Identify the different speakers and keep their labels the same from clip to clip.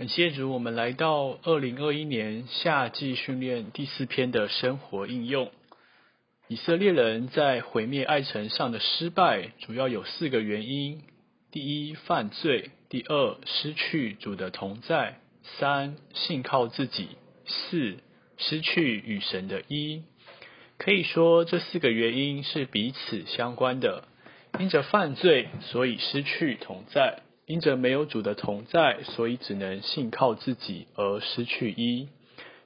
Speaker 1: 感谢主，我们来到二零二一年夏季训练第四篇的生活应用。以色列人在毁灭爱城上的失败，主要有四个原因：第一，犯罪；第二，失去主的同在；三，信靠自己；四，失去与神的一。可以说，这四个原因是彼此相关的。因着犯罪，所以失去同在。因着没有主的同在，所以只能信靠自己而失去一。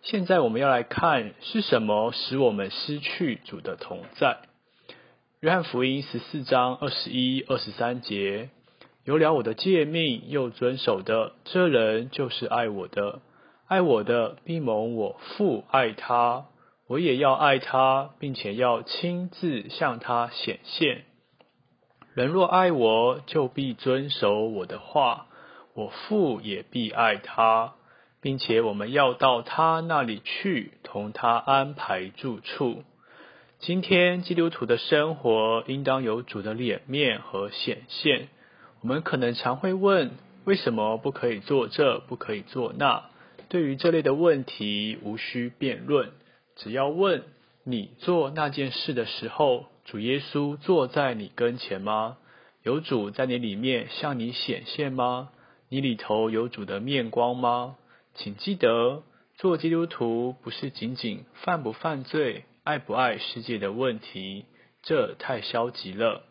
Speaker 1: 现在我们要来看是什么使我们失去主的同在。约翰福音十四章二十一、二十三节：有了我的诫命又遵守的，这人就是爱我的。爱我的，必蒙我父爱他，我也要爱他，并且要亲自向他显现。人若爱我，就必遵守我的话，我父也必爱他，并且我们要到他那里去，同他安排住处。今天基督徒的生活应当有主的脸面和显现。我们可能常会问：为什么不可以做这，不可以做那？对于这类的问题，无需辩论，只要问你做那件事的时候。主耶稣坐在你跟前吗？有主在你里面向你显现吗？你里头有主的面光吗？请记得，做基督徒不是仅仅犯不犯罪、爱不爱世界的问题，这太消极了。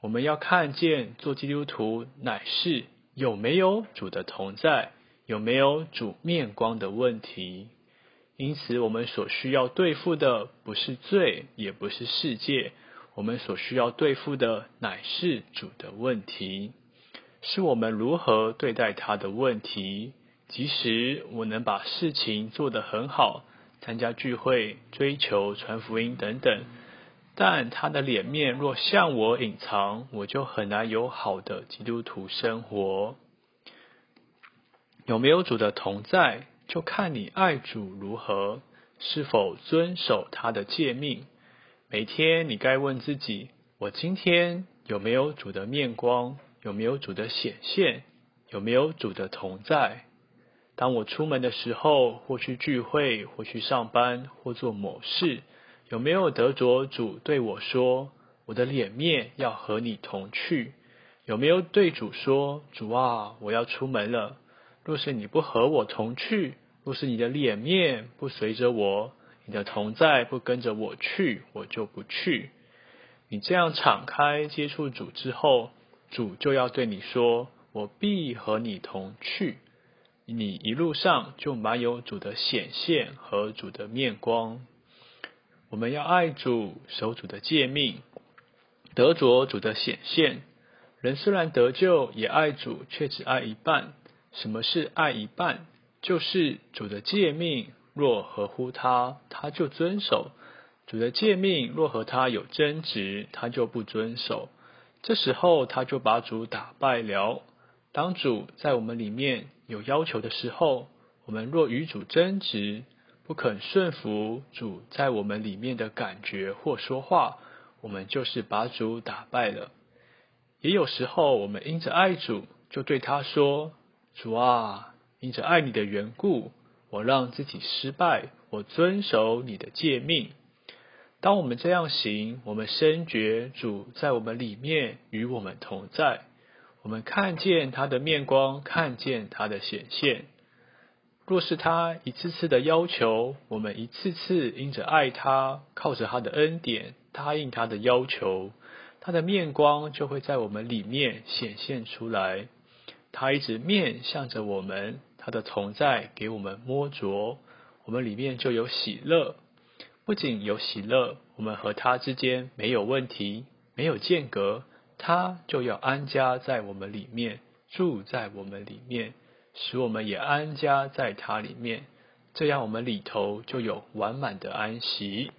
Speaker 1: 我们要看见做基督徒乃是有没有主的同在，有没有主面光的问题。因此，我们所需要对付的不是罪，也不是世界，我们所需要对付的乃是主的问题，是我们如何对待他的问题。即使我能把事情做得很好，参加聚会、追求传福音等等，但他的脸面若向我隐藏，我就很难有好的基督徒生活。有没有主的同在？就看你爱主如何，是否遵守他的诫命。每天你该问自己：我今天有没有主的面光？有没有主的显现？有没有主的同在？当我出门的时候，或去聚会，或去上班，或做某事，有没有得着主对我说：我的脸面要和你同去？有没有对主说：主啊，我要出门了。若是你不和我同去，若是你的脸面不随着我，你的同在不跟着我去，我就不去。你这样敞开接触主之后，主就要对你说：“我必和你同去。”你一路上就满有主的显现和主的面光。我们要爱主，守主的诫命，得着主的显现。人虽然得救，也爱主，却只爱一半。什么是爱一半？就是主的诫命若合乎他，他就遵守；主的诫命若和他有争执，他就不遵守。这时候他就把主打败了。当主在我们里面有要求的时候，我们若与主争执，不肯顺服主在我们里面的感觉或说话，我们就是把主打败了。也有时候我们因着爱主，就对他说。主啊，因着爱你的缘故，我让自己失败，我遵守你的诫命。当我们这样行，我们深觉主在我们里面与我们同在，我们看见他的面光，看见他的显现。若是他一次次的要求，我们一次次因着爱他，靠着他的恩典答应他的要求，他的面光就会在我们里面显现出来。他一直面向着我们，他的同在给我们摸着，我们里面就有喜乐。不仅有喜乐，我们和他之间没有问题，没有间隔，他就要安家在我们里面，住在我们里面，使我们也安家在他里面。这样，我们里头就有完满的安息。